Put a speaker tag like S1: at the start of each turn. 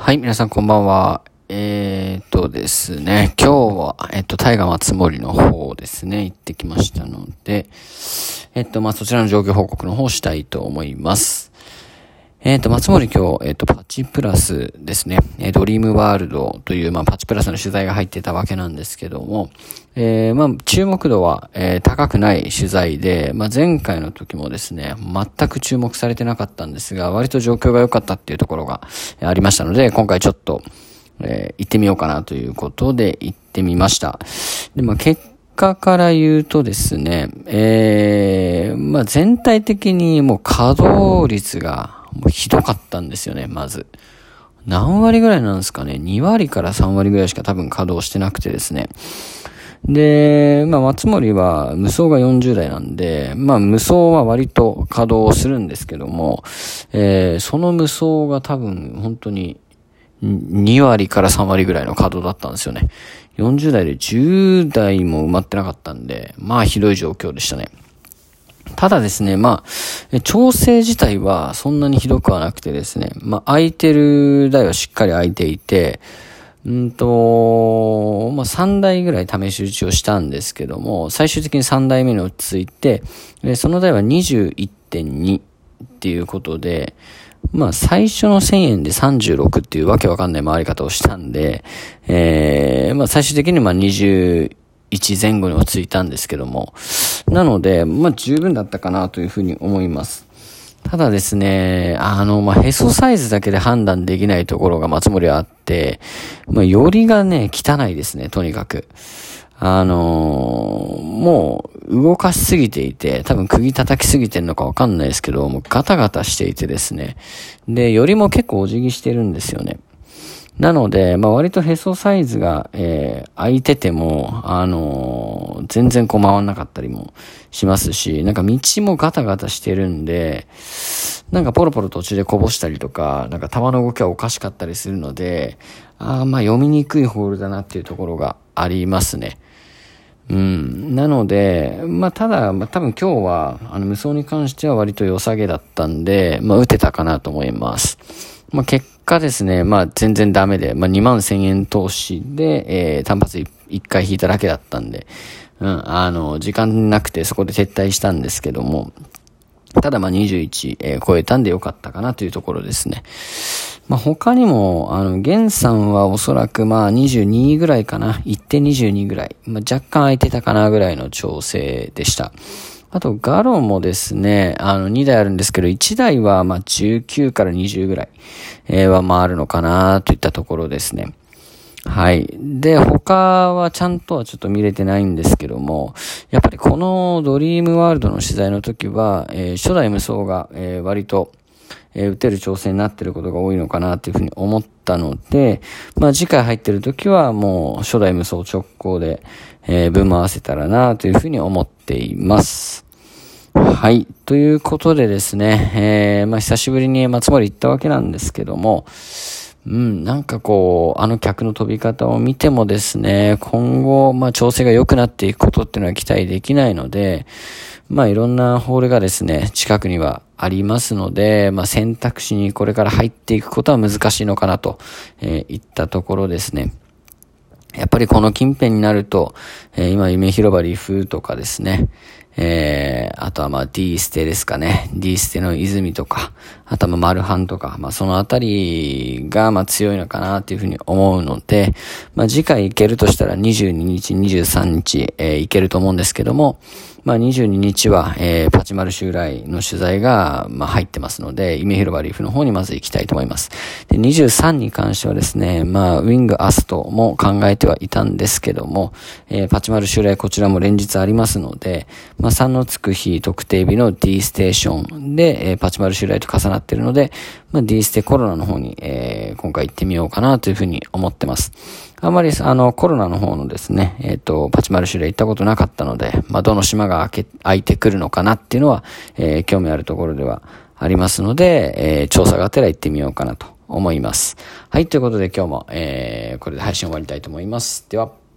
S1: はい、皆さんこんばんは。えー、っとですね、今日は、えっと、大河松森の方ですね、行ってきましたので、えっと、まあ、そちらの状況報告の方したいと思います。えっ、ー、と、松森今日、えっ、ー、と、パチプラスですね、えー、ドリームワールドという、まあ、パチプラスの取材が入ってたわけなんですけども、えー、まあ、注目度は、えー、高くない取材で、まあ、前回の時もですね、全く注目されてなかったんですが、割と状況が良かったっていうところがありましたので、今回ちょっと、えー、行ってみようかなということで行ってみました。で、まあ、結果から言うとですね、えー、まあ、全体的にもう稼働率がもうひどかったんですよね、まず。何割ぐらいなんですかね ?2 割から3割ぐらいしか多分稼働してなくてですね。で、まあ、松森は無双が40代なんで、まあ、無双は割と稼働するんですけども、えー、その無双が多分本当に2割から3割ぐらいの稼働だったんですよね。40代で10代も埋まってなかったんで、まあひどい状況でしたね。ただですね、まあ、調整自体はそんなにひどくはなくてですね、まあ、空いてる台はしっかり空いていて、うんと、まあ、3台ぐらい試し打ちをしたんですけども、最終的に3台目に落ち着いて、その台は21.2っていうことで、まあ、最初の1000円で36っていうわけわかんない回り方をしたんで、えー、まあ、最終的にまあ20、1前後に落ち着いたんですけども。なので、まあ十分だったかなというふうに思います。ただですね、あの、まあ、へそサイズだけで判断できないところが松森はあって、まあ、よりがね、汚いですね、とにかく。あのー、もう動かしすぎていて、多分釘叩きすぎてるのかわかんないですけど、もうガタガタしていてですね。で、よりも結構お辞儀してるんですよね。なので、まあ、割とへそサイズが、えー、空いてても、あのー、全然こう回んなかったりもしますし、なんか道もガタガタしてるんで、なんかポロポロ途中でこぼしたりとか、なんか球の動きはおかしかったりするので、あまあ読みにくいホールだなっていうところがありますね。うん。なので、まあ、ただ、まあ、多分今日は、あの、無双に関しては割と良さげだったんで、まあ、打てたかなと思います。まあ、結果ですね、まあ、全然ダメで、まあ、2万1000円投資で、えー、単発1回引いただけだったんで、うん、あの、時間なくてそこで撤退したんですけども、ただまあ21、えー、超えたんでよかったかなというところですね。まあ他にも、あの、ゲンさんはおそらくまあ22ぐらいかな。1.22ぐらい。まあ若干空いてたかなぐらいの調整でした。あと、ガロもですね、あの、2台あるんですけど、1台は、ま、19から20ぐらい、えー、は回るのかな、といったところですね。はい。で、他はちゃんとはちょっと見れてないんですけども、やっぱりこのドリームワールドの取材の時は、えー、初代無双が、えー、割と、えー、打てる調整になってることが多いのかなっていうふうに思ったので、まあ次回入ってる時はもう初代無双直行で、えー、分回せたらなというふうに思っています。はい。ということでですね、えー、まあ久しぶりに松森行ったわけなんですけども、うん、なんかこう、あの客の飛び方を見てもですね、今後、まあ調整が良くなっていくことっていうのは期待できないので、まあいろんなホールがですね、近くにはありますので、まあ選択肢にこれから入っていくことは難しいのかなと、えー、いったところですね。やっぱりこの近辺になると、えー、今夢広場リフとかですね、えー、あとはまあ D ステですかね。D ステの泉とか、あとはまあマルハンとか、まあそのあたりがまあ強いのかなっていうふうに思うので、まあ次回行けるとしたら22日、23日、えー、行けると思うんですけども、まあ22日は、えー、パチマル襲来の取材が、まあ入ってますので、夢広場リーフの方にまず行きたいと思います。で、23に関してはですね、まあウィングアストも考えてはいたんですけども、えー、パチマル襲来こちらも連日ありますので、まま3のつく日特定日の D ステーションで、えー、パチマル襲来と重なっているので、まあ D ステコロナの方に、えー、今回行ってみようかなというふうに思ってます。あまり、あの、コロナの方のですね、えっ、ー、と、パチマルシュレ行ったことなかったので、まあ、どの島が開け、開いてくるのかなっていうのは、えー、興味あるところではありますので、えー、調査がてら行ってみようかなと思います。はい、ということで今日も、えー、これで配信終わりたいと思います。では。